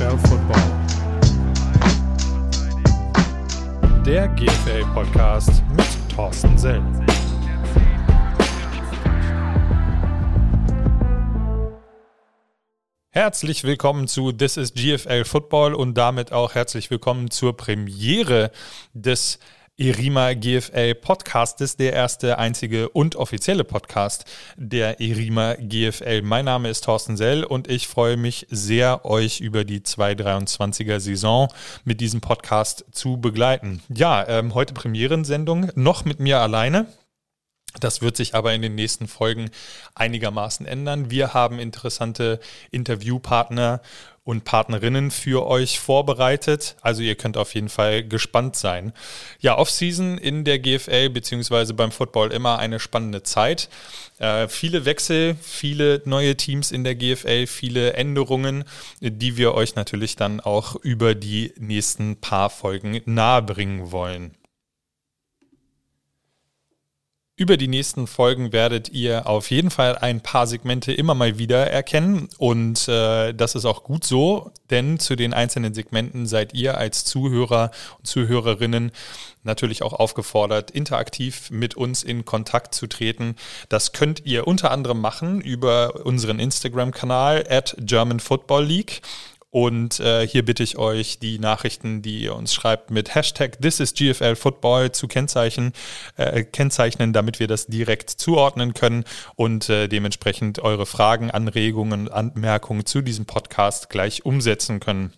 GFL Football. Der GFL Podcast mit Thorsten Sell. Herzlich willkommen zu This is GFL Football und damit auch herzlich willkommen zur Premiere des Erima GFL Podcast ist der erste, einzige und offizielle Podcast der Erima GFL. Mein Name ist Thorsten Sell und ich freue mich sehr, euch über die 223er Saison mit diesem Podcast zu begleiten. Ja, ähm, heute Premierensendung, noch mit mir alleine. Das wird sich aber in den nächsten Folgen einigermaßen ändern. Wir haben interessante Interviewpartner und Partnerinnen für euch vorbereitet. Also ihr könnt auf jeden Fall gespannt sein. Ja, Offseason in der GFL beziehungsweise beim Football immer eine spannende Zeit. Äh, viele Wechsel, viele neue Teams in der GFL, viele Änderungen, die wir euch natürlich dann auch über die nächsten paar Folgen nahebringen wollen. Über die nächsten Folgen werdet ihr auf jeden Fall ein paar Segmente immer mal wieder erkennen und äh, das ist auch gut so, denn zu den einzelnen Segmenten seid ihr als Zuhörer und Zuhörerinnen natürlich auch aufgefordert, interaktiv mit uns in Kontakt zu treten. Das könnt ihr unter anderem machen über unseren Instagram-Kanal at German Football League und äh, hier bitte ich euch, die Nachrichten, die ihr uns schreibt, mit Hashtag This is GFL Football zu kennzeichnen, äh, kennzeichnen, damit wir das direkt zuordnen können und äh, dementsprechend eure Fragen, Anregungen, Anmerkungen zu diesem Podcast gleich umsetzen können.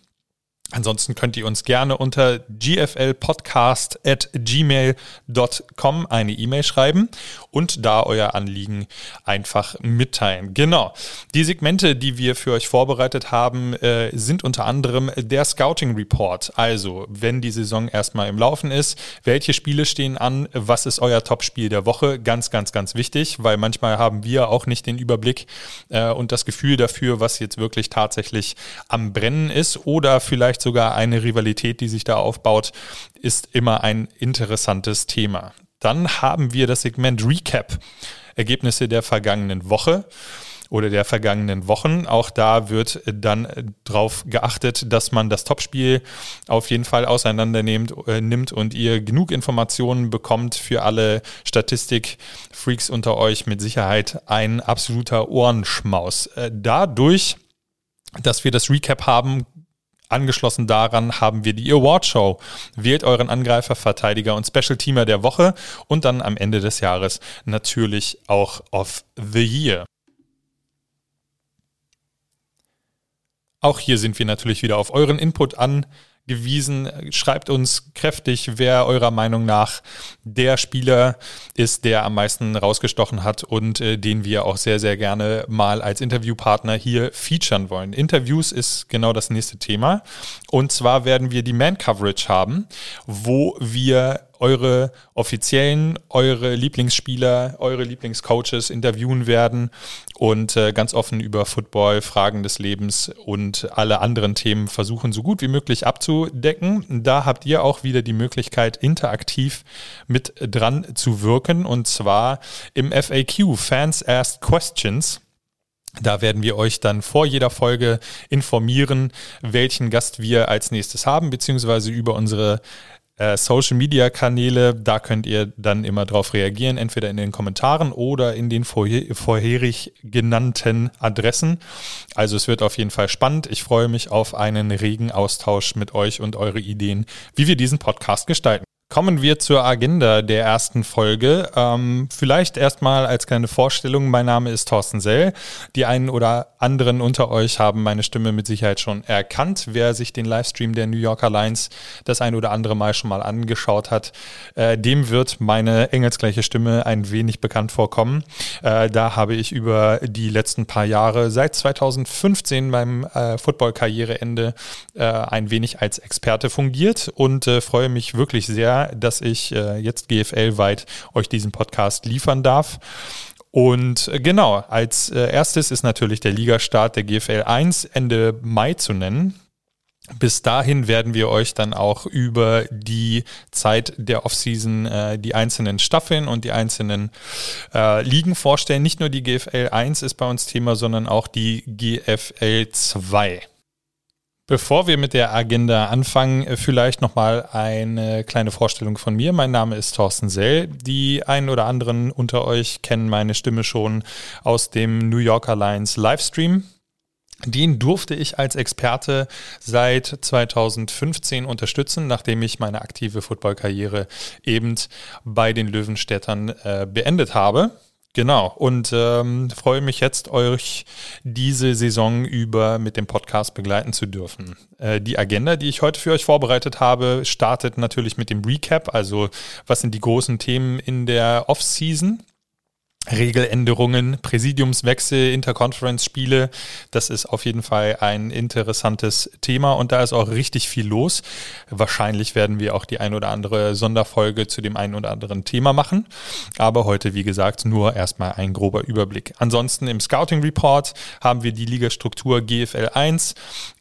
Ansonsten könnt ihr uns gerne unter gflpodcast at gmail.com eine E-Mail schreiben und da euer Anliegen einfach mitteilen. Genau. Die Segmente, die wir für euch vorbereitet haben, äh, sind unter anderem der Scouting Report. Also, wenn die Saison erstmal im Laufen ist, welche Spiele stehen an, was ist euer Top-Spiel der Woche? Ganz, ganz, ganz wichtig, weil manchmal haben wir auch nicht den Überblick äh, und das Gefühl dafür, was jetzt wirklich tatsächlich am Brennen ist oder vielleicht sogar eine Rivalität, die sich da aufbaut, ist immer ein interessantes Thema. Dann haben wir das Segment Recap, Ergebnisse der vergangenen Woche oder der vergangenen Wochen. Auch da wird dann darauf geachtet, dass man das Topspiel auf jeden Fall auseinander nimmt, äh, nimmt und ihr genug Informationen bekommt für alle Statistik-Freaks unter euch mit Sicherheit ein absoluter Ohrenschmaus. Äh, dadurch dass wir das Recap haben, Angeschlossen daran haben wir die Award Show. Wählt euren Angreifer, Verteidiger und Special Teamer der Woche und dann am Ende des Jahres natürlich auch of the Year. Auch hier sind wir natürlich wieder auf euren Input an gewiesen. Schreibt uns kräftig, wer eurer Meinung nach der Spieler ist, der am meisten rausgestochen hat und äh, den wir auch sehr, sehr gerne mal als Interviewpartner hier featuren wollen. Interviews ist genau das nächste Thema. Und zwar werden wir die Man-Coverage haben, wo wir eure offiziellen, eure Lieblingsspieler, eure Lieblingscoaches interviewen werden und äh, ganz offen über Football, Fragen des Lebens und alle anderen Themen versuchen, so gut wie möglich abzudecken. Da habt ihr auch wieder die Möglichkeit, interaktiv mit dran zu wirken und zwar im FAQ, Fans Asked Questions. Da werden wir euch dann vor jeder Folge informieren, welchen Gast wir als nächstes haben, beziehungsweise über unsere äh, Social Media Kanäle, da könnt ihr dann immer drauf reagieren, entweder in den Kommentaren oder in den vorher, vorherig genannten Adressen. Also es wird auf jeden Fall spannend. Ich freue mich auf einen regen Austausch mit euch und eure Ideen, wie wir diesen Podcast gestalten. Kommen wir zur Agenda der ersten Folge. Ähm, vielleicht erstmal als kleine Vorstellung. Mein Name ist Thorsten Sell. Die einen oder anderen unter euch haben meine Stimme mit Sicherheit schon erkannt. Wer sich den Livestream der New Yorker Lions das ein oder andere Mal schon mal angeschaut hat, äh, dem wird meine engelsgleiche Stimme ein wenig bekannt vorkommen. Äh, da habe ich über die letzten paar Jahre, seit 2015 beim äh, Football-Karriereende, äh, ein wenig als Experte fungiert und äh, freue mich wirklich sehr, dass ich äh, jetzt GFL-weit euch diesen Podcast liefern darf. Und äh, genau, als äh, erstes ist natürlich der Ligastart der GFL 1 Ende Mai zu nennen. Bis dahin werden wir euch dann auch über die Zeit der Offseason äh, die einzelnen Staffeln und die einzelnen äh, Ligen vorstellen. Nicht nur die GFL 1 ist bei uns Thema, sondern auch die GFL 2. Bevor wir mit der Agenda anfangen, äh, vielleicht nochmal eine kleine Vorstellung von mir. Mein Name ist Thorsten Sell. Die einen oder anderen unter euch kennen meine Stimme schon aus dem New Yorker Lions Livestream. Den durfte ich als Experte seit 2015 unterstützen, nachdem ich meine aktive Footballkarriere eben bei den Löwenstädtern äh, beendet habe. Genau, und ähm, freue mich jetzt, euch diese Saison über mit dem Podcast begleiten zu dürfen. Äh, die Agenda, die ich heute für euch vorbereitet habe, startet natürlich mit dem Recap, also was sind die großen Themen in der Off-Season. Regeländerungen, Präsidiumswechsel, Interconference-Spiele. Das ist auf jeden Fall ein interessantes Thema und da ist auch richtig viel los. Wahrscheinlich werden wir auch die ein oder andere Sonderfolge zu dem einen oder anderen Thema machen. Aber heute, wie gesagt, nur erstmal ein grober Überblick. Ansonsten im Scouting Report haben wir die Ligastruktur GFL 1.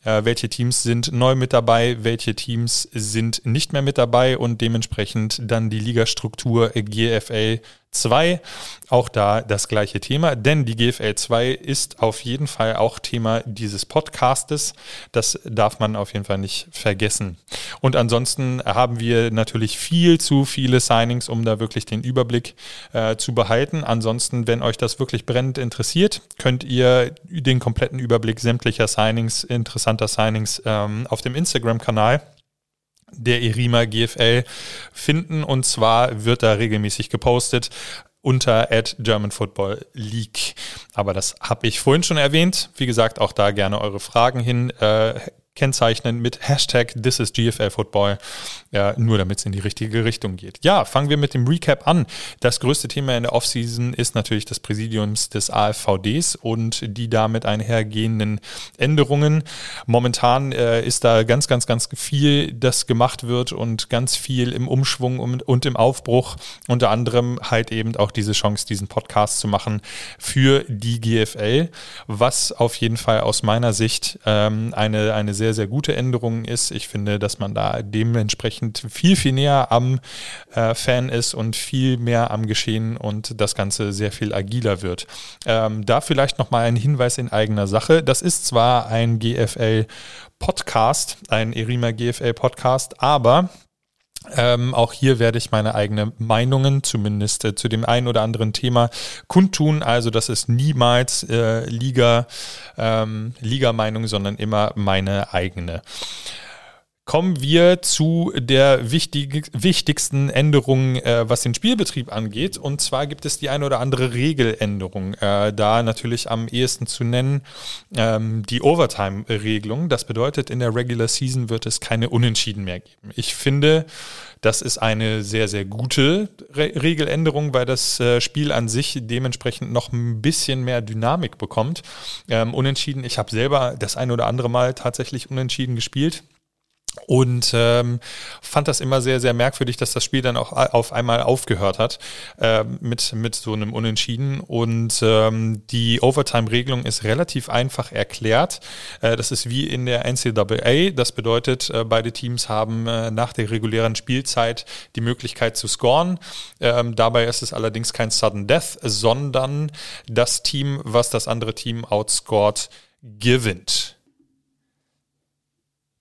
Äh, welche Teams sind neu mit dabei? Welche Teams sind nicht mehr mit dabei? Und dementsprechend dann die Ligastruktur GFL 2, auch da das gleiche Thema, denn die GFL 2 ist auf jeden Fall auch Thema dieses Podcastes. Das darf man auf jeden Fall nicht vergessen. Und ansonsten haben wir natürlich viel zu viele Signings, um da wirklich den Überblick äh, zu behalten. Ansonsten, wenn euch das wirklich brennend interessiert, könnt ihr den kompletten Überblick sämtlicher Signings, interessanter Signings ähm, auf dem Instagram-Kanal der Erima GFL finden. Und zwar wird da regelmäßig gepostet unter at German Football League. Aber das habe ich vorhin schon erwähnt. Wie gesagt, auch da gerne eure Fragen hin. Äh, kennzeichnen mit Hashtag This is GFL Football, ja, nur damit es in die richtige Richtung geht. Ja, fangen wir mit dem Recap an. Das größte Thema in der Offseason ist natürlich das Präsidiums des AFVDs und die damit einhergehenden Änderungen. Momentan äh, ist da ganz, ganz, ganz viel, das gemacht wird und ganz viel im Umschwung und, und im Aufbruch. Unter anderem halt eben auch diese Chance, diesen Podcast zu machen für die GFL, was auf jeden Fall aus meiner Sicht ähm, eine, eine sehr sehr, gute Änderung ist. Ich finde, dass man da dementsprechend viel, viel näher am äh, Fan ist und viel mehr am Geschehen und das Ganze sehr viel agiler wird. Ähm, da vielleicht nochmal ein Hinweis in eigener Sache. Das ist zwar ein GFL Podcast, ein Erima GFL Podcast, aber ähm, auch hier werde ich meine eigenen Meinungen zumindest äh, zu dem einen oder anderen Thema kundtun. Also das ist niemals äh, Liga, ähm, Liga-Meinung, sondern immer meine eigene. Kommen wir zu der wichtig, wichtigsten Änderung, äh, was den Spielbetrieb angeht. Und zwar gibt es die eine oder andere Regeländerung. Äh, da natürlich am ehesten zu nennen ähm, die Overtime-Regelung. Das bedeutet, in der Regular Season wird es keine Unentschieden mehr geben. Ich finde, das ist eine sehr, sehr gute Re Regeländerung, weil das äh, Spiel an sich dementsprechend noch ein bisschen mehr Dynamik bekommt. Ähm, unentschieden, ich habe selber das ein oder andere Mal tatsächlich unentschieden gespielt. Und ähm, fand das immer sehr, sehr merkwürdig, dass das Spiel dann auch auf einmal aufgehört hat äh, mit, mit so einem Unentschieden. Und ähm, die Overtime-Regelung ist relativ einfach erklärt. Äh, das ist wie in der NCAA. Das bedeutet, äh, beide Teams haben äh, nach der regulären Spielzeit die Möglichkeit zu scoren. Ähm, dabei ist es allerdings kein Sudden Death, sondern das Team, was das andere Team outscored, gewinnt.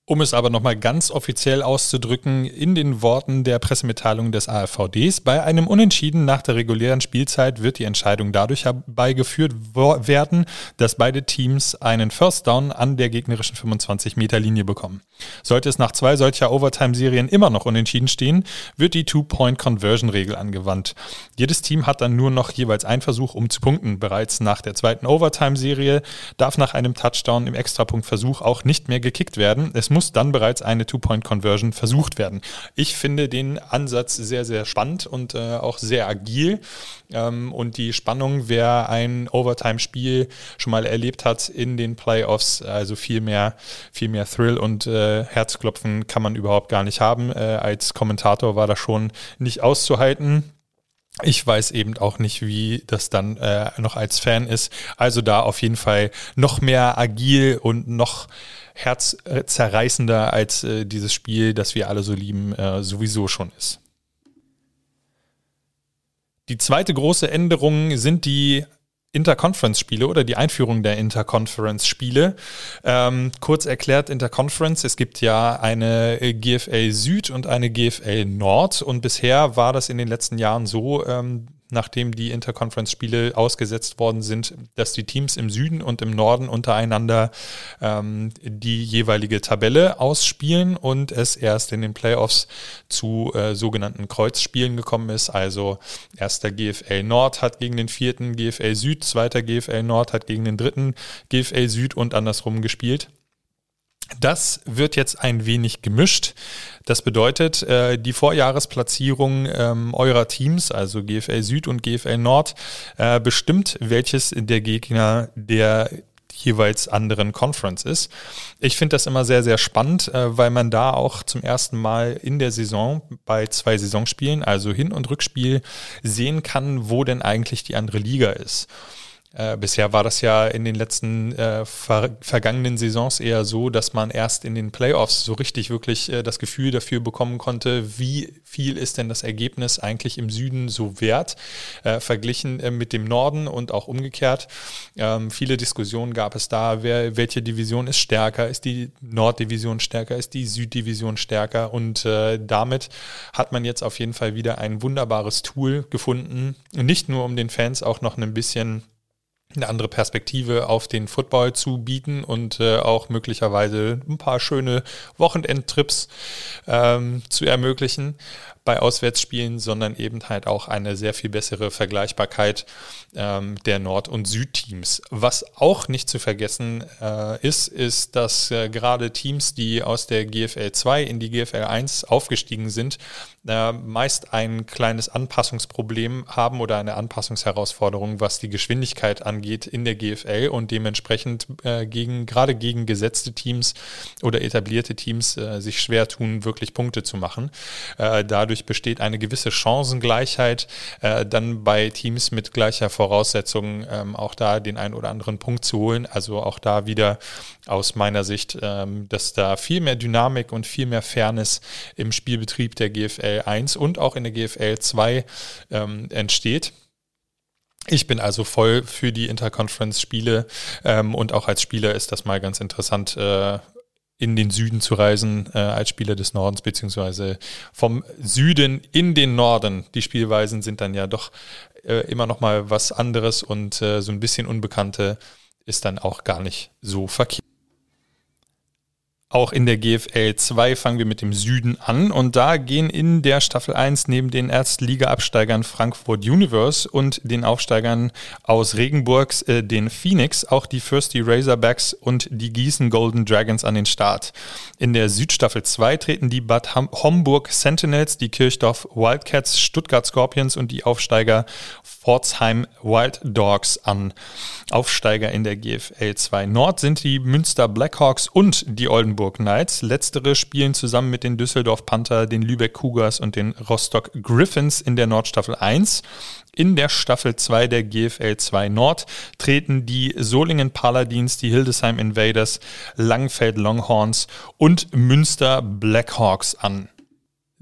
Um es aber nochmal ganz offiziell auszudrücken, in den Worten der Pressemitteilung des AfVDs, bei einem Unentschieden nach der regulären Spielzeit wird die Entscheidung dadurch herbeigeführt werden, dass beide Teams einen First Down an der gegnerischen 25-Meter-Linie bekommen. Sollte es nach zwei solcher Overtime-Serien immer noch unentschieden stehen, wird die Two-Point-Conversion-Regel angewandt. Jedes Team hat dann nur noch jeweils einen Versuch, um zu punkten. Bereits nach der zweiten Overtime-Serie darf nach einem Touchdown im Extrapunktversuch auch nicht mehr gekickt werden. Es muss dann bereits eine Two-Point-Conversion versucht werden. Ich finde den Ansatz sehr, sehr spannend und äh, auch sehr agil. Ähm, und die Spannung, wer ein Overtime-Spiel schon mal erlebt hat in den Playoffs, also viel mehr, viel mehr Thrill und äh, Herzklopfen kann man überhaupt gar nicht haben. Äh, als Kommentator war das schon nicht auszuhalten. Ich weiß eben auch nicht, wie das dann äh, noch als Fan ist. Also da auf jeden Fall noch mehr agil und noch herzzerreißender als äh, dieses Spiel, das wir alle so lieben, äh, sowieso schon ist. Die zweite große Änderung sind die Interconference-Spiele oder die Einführung der Interconference-Spiele. Ähm, kurz erklärt, Interconference, es gibt ja eine GFL Süd und eine GFL Nord und bisher war das in den letzten Jahren so, ähm, nachdem die Interconference-Spiele ausgesetzt worden sind, dass die Teams im Süden und im Norden untereinander ähm, die jeweilige Tabelle ausspielen und es erst in den Playoffs zu äh, sogenannten Kreuzspielen gekommen ist. Also erster GFL Nord hat gegen den vierten GFL Süd, zweiter GFL Nord hat gegen den dritten GFL Süd und andersrum gespielt. Das wird jetzt ein wenig gemischt. Das bedeutet, äh, die Vorjahresplatzierung ähm, eurer Teams, also GFL Süd und GFL Nord, äh, bestimmt, welches der Gegner der jeweils anderen Conference ist. Ich finde das immer sehr, sehr spannend, äh, weil man da auch zum ersten Mal in der Saison bei zwei Saisonspielen, also Hin- und Rückspiel, sehen kann, wo denn eigentlich die andere Liga ist. Äh, bisher war das ja in den letzten äh, ver vergangenen Saisons eher so, dass man erst in den Playoffs so richtig wirklich äh, das Gefühl dafür bekommen konnte, wie viel ist denn das Ergebnis eigentlich im Süden so wert, äh, verglichen äh, mit dem Norden und auch umgekehrt. Ähm, viele Diskussionen gab es da, wer, welche Division ist stärker, ist die Norddivision stärker, ist die Süddivision stärker und damit hat man jetzt auf jeden Fall wieder ein wunderbares Tool gefunden, nicht nur um den Fans auch noch ein bisschen eine andere Perspektive auf den Football zu bieten und äh, auch möglicherweise ein paar schöne Wochenendtrips ähm, zu ermöglichen bei Auswärtsspielen, sondern eben halt auch eine sehr viel bessere Vergleichbarkeit ähm, der Nord- und Südteams. Was auch nicht zu vergessen äh, ist, ist, dass äh, gerade Teams, die aus der GFL 2 in die GFL 1 aufgestiegen sind, äh, meist ein kleines Anpassungsproblem haben oder eine Anpassungsherausforderung, was die Geschwindigkeit angeht in der GFL und dementsprechend äh, gegen, gerade gegen gesetzte Teams oder etablierte Teams äh, sich schwer tun, wirklich Punkte zu machen. Äh, dadurch besteht eine gewisse Chancengleichheit, äh, dann bei Teams mit gleicher Voraussetzung ähm, auch da den einen oder anderen Punkt zu holen. Also auch da wieder aus meiner Sicht, ähm, dass da viel mehr Dynamik und viel mehr Fairness im Spielbetrieb der GFL 1 und auch in der GFL 2 ähm, entsteht. Ich bin also voll für die Interconference-Spiele ähm, und auch als Spieler ist das mal ganz interessant, äh, in den Süden zu reisen äh, als Spieler des Nordens, beziehungsweise vom Süden in den Norden. Die Spielweisen sind dann ja doch äh, immer noch mal was anderes und äh, so ein bisschen Unbekannte ist dann auch gar nicht so verkehrt. Auch in der GFL 2 fangen wir mit dem Süden an und da gehen in der Staffel 1 neben den Erstliga-Absteigern Frankfurt Universe und den Aufsteigern aus Regenburgs, äh, den Phoenix, auch die Firsty Razorbacks und die Gießen Golden Dragons an den Start. In der Südstaffel 2 treten die Bad Homburg Sentinels, die Kirchdorf Wildcats, Stuttgart Scorpions und die Aufsteiger Pforzheim Wild Dogs an. Aufsteiger in der GFL 2 Nord sind die Münster Blackhawks und die Oldenburg Knights. Letztere spielen zusammen mit den Düsseldorf Panther, den Lübeck Cougars und den Rostock Griffins in der Nordstaffel 1. In der Staffel 2 der GFL 2 Nord treten die Solingen Paladins, die Hildesheim Invaders, Langfeld Longhorns und Münster Blackhawks an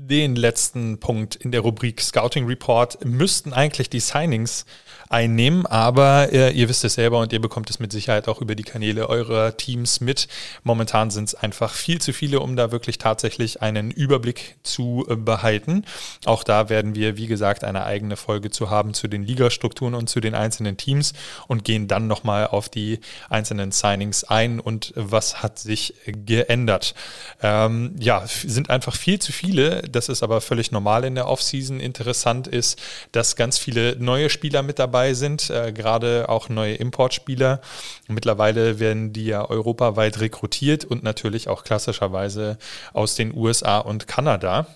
den letzten Punkt in der Rubrik Scouting Report müssten eigentlich die Signings einnehmen. Aber äh, ihr wisst es selber und ihr bekommt es mit Sicherheit auch über die Kanäle eurer Teams mit. Momentan sind es einfach viel zu viele, um da wirklich tatsächlich einen Überblick zu äh, behalten. Auch da werden wir, wie gesagt, eine eigene Folge zu haben zu den Ligastrukturen und zu den einzelnen Teams und gehen dann nochmal auf die einzelnen Signings ein und was hat sich geändert. Ähm, ja, sind einfach viel zu viele. Das ist aber völlig normal in der Offseason. Interessant ist, dass ganz viele neue Spieler mit dabei dabei sind, äh, gerade auch neue Importspieler. Mittlerweile werden die ja europaweit rekrutiert und natürlich auch klassischerweise aus den USA und Kanada.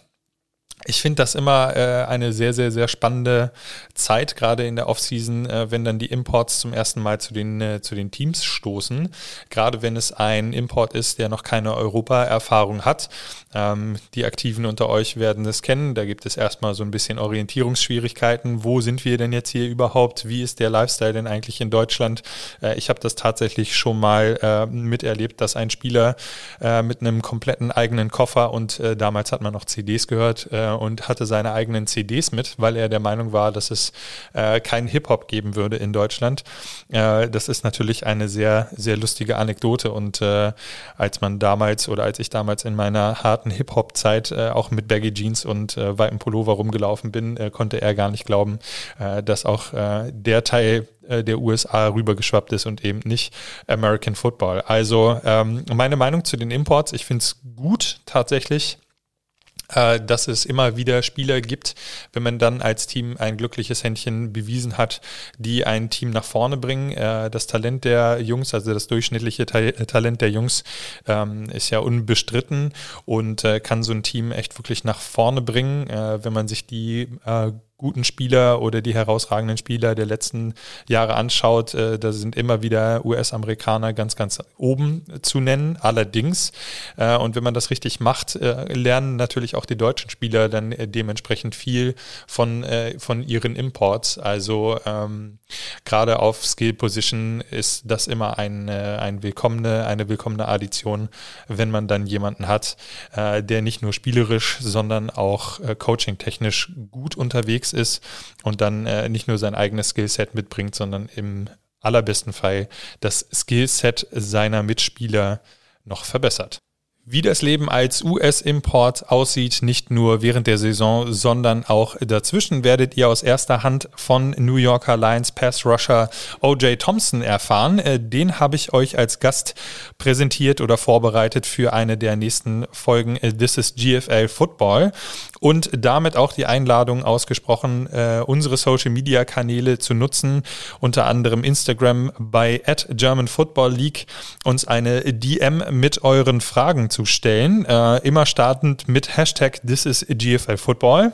Ich finde das immer äh, eine sehr, sehr, sehr spannende Zeit, gerade in der Offseason, äh, wenn dann die Imports zum ersten Mal zu den, äh, zu den Teams stoßen. Gerade wenn es ein Import ist, der noch keine Europa-Erfahrung hat. Ähm, die Aktiven unter euch werden es kennen. Da gibt es erstmal so ein bisschen Orientierungsschwierigkeiten. Wo sind wir denn jetzt hier überhaupt? Wie ist der Lifestyle denn eigentlich in Deutschland? Äh, ich habe das tatsächlich schon mal äh, miterlebt, dass ein Spieler äh, mit einem kompletten eigenen Koffer und damals hat man noch CDs gehört, und hatte seine eigenen CDs mit, weil er der Meinung war, dass es äh, keinen Hip-Hop geben würde in Deutschland. Äh, das ist natürlich eine sehr, sehr lustige Anekdote und äh, als man damals oder als ich damals in meiner harten Hip-Hop-Zeit äh, auch mit Baggy Jeans und äh, weitem Pullover rumgelaufen bin, äh, konnte er gar nicht glauben, dass auch der Teil der USA rübergeschwappt ist und eben nicht American Football. Also ähm, meine Meinung zu den Imports, ich finde es gut tatsächlich dass es immer wieder Spieler gibt, wenn man dann als Team ein glückliches Händchen bewiesen hat, die ein Team nach vorne bringen. Äh, das Talent der Jungs, also das durchschnittliche Talent der Jungs, ähm, ist ja unbestritten und kann so ein Team echt wirklich nach vorne bringen, wenn man sich die guten Spieler oder die herausragenden Spieler der letzten Jahre anschaut, äh, da sind immer wieder US-Amerikaner ganz, ganz oben zu nennen. Allerdings, äh, und wenn man das richtig macht, äh, lernen natürlich auch die deutschen Spieler dann äh, dementsprechend viel von, äh, von ihren Imports. Also ähm, gerade auf Skill Position ist das immer ein, äh, ein willkommene, eine willkommene Addition, wenn man dann jemanden hat, der nicht nur spielerisch, sondern auch coaching-technisch gut unterwegs ist und dann äh, nicht nur sein eigenes Skillset mitbringt, sondern im allerbesten Fall das Skillset seiner Mitspieler noch verbessert. Wie das Leben als US-Import aussieht, nicht nur während der Saison, sondern auch dazwischen, werdet ihr aus erster Hand von New Yorker Lions Pass Rusher OJ Thompson erfahren. Äh, den habe ich euch als Gast präsentiert oder vorbereitet für eine der nächsten Folgen äh, This is GFL Football und damit auch die Einladung ausgesprochen, äh, unsere Social Media Kanäle zu nutzen, unter anderem Instagram bei at German Football League, uns eine DM mit euren Fragen zu stellen. Äh, immer startend mit Hashtag This is GFL Football.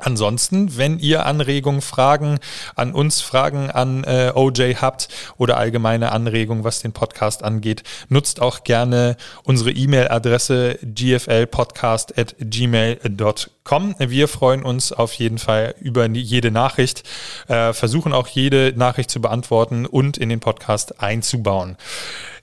Ansonsten, wenn ihr Anregungen, Fragen an uns, Fragen an äh, OJ habt oder allgemeine Anregungen, was den Podcast angeht, nutzt auch gerne unsere E-Mail-Adresse gflpodcast.gmail.com. Wir freuen uns auf jeden Fall über jede Nachricht, äh, versuchen auch jede Nachricht zu beantworten und in den Podcast einzubauen.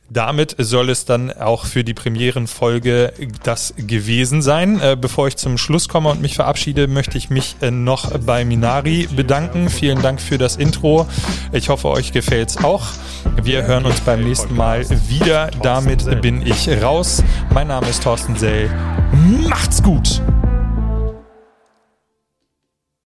Damit soll es dann auch für die Premierenfolge das gewesen sein. Äh, bevor ich zum Schluss komme und mich verabschiede, möchte ich mich äh, noch bei Minari bedanken. Vielen Dank für das Intro. Ich hoffe, euch gefällt's auch. Wir hören uns beim nächsten Mal wieder. Damit bin ich raus. Mein Name ist Thorsten Sell. Macht's gut!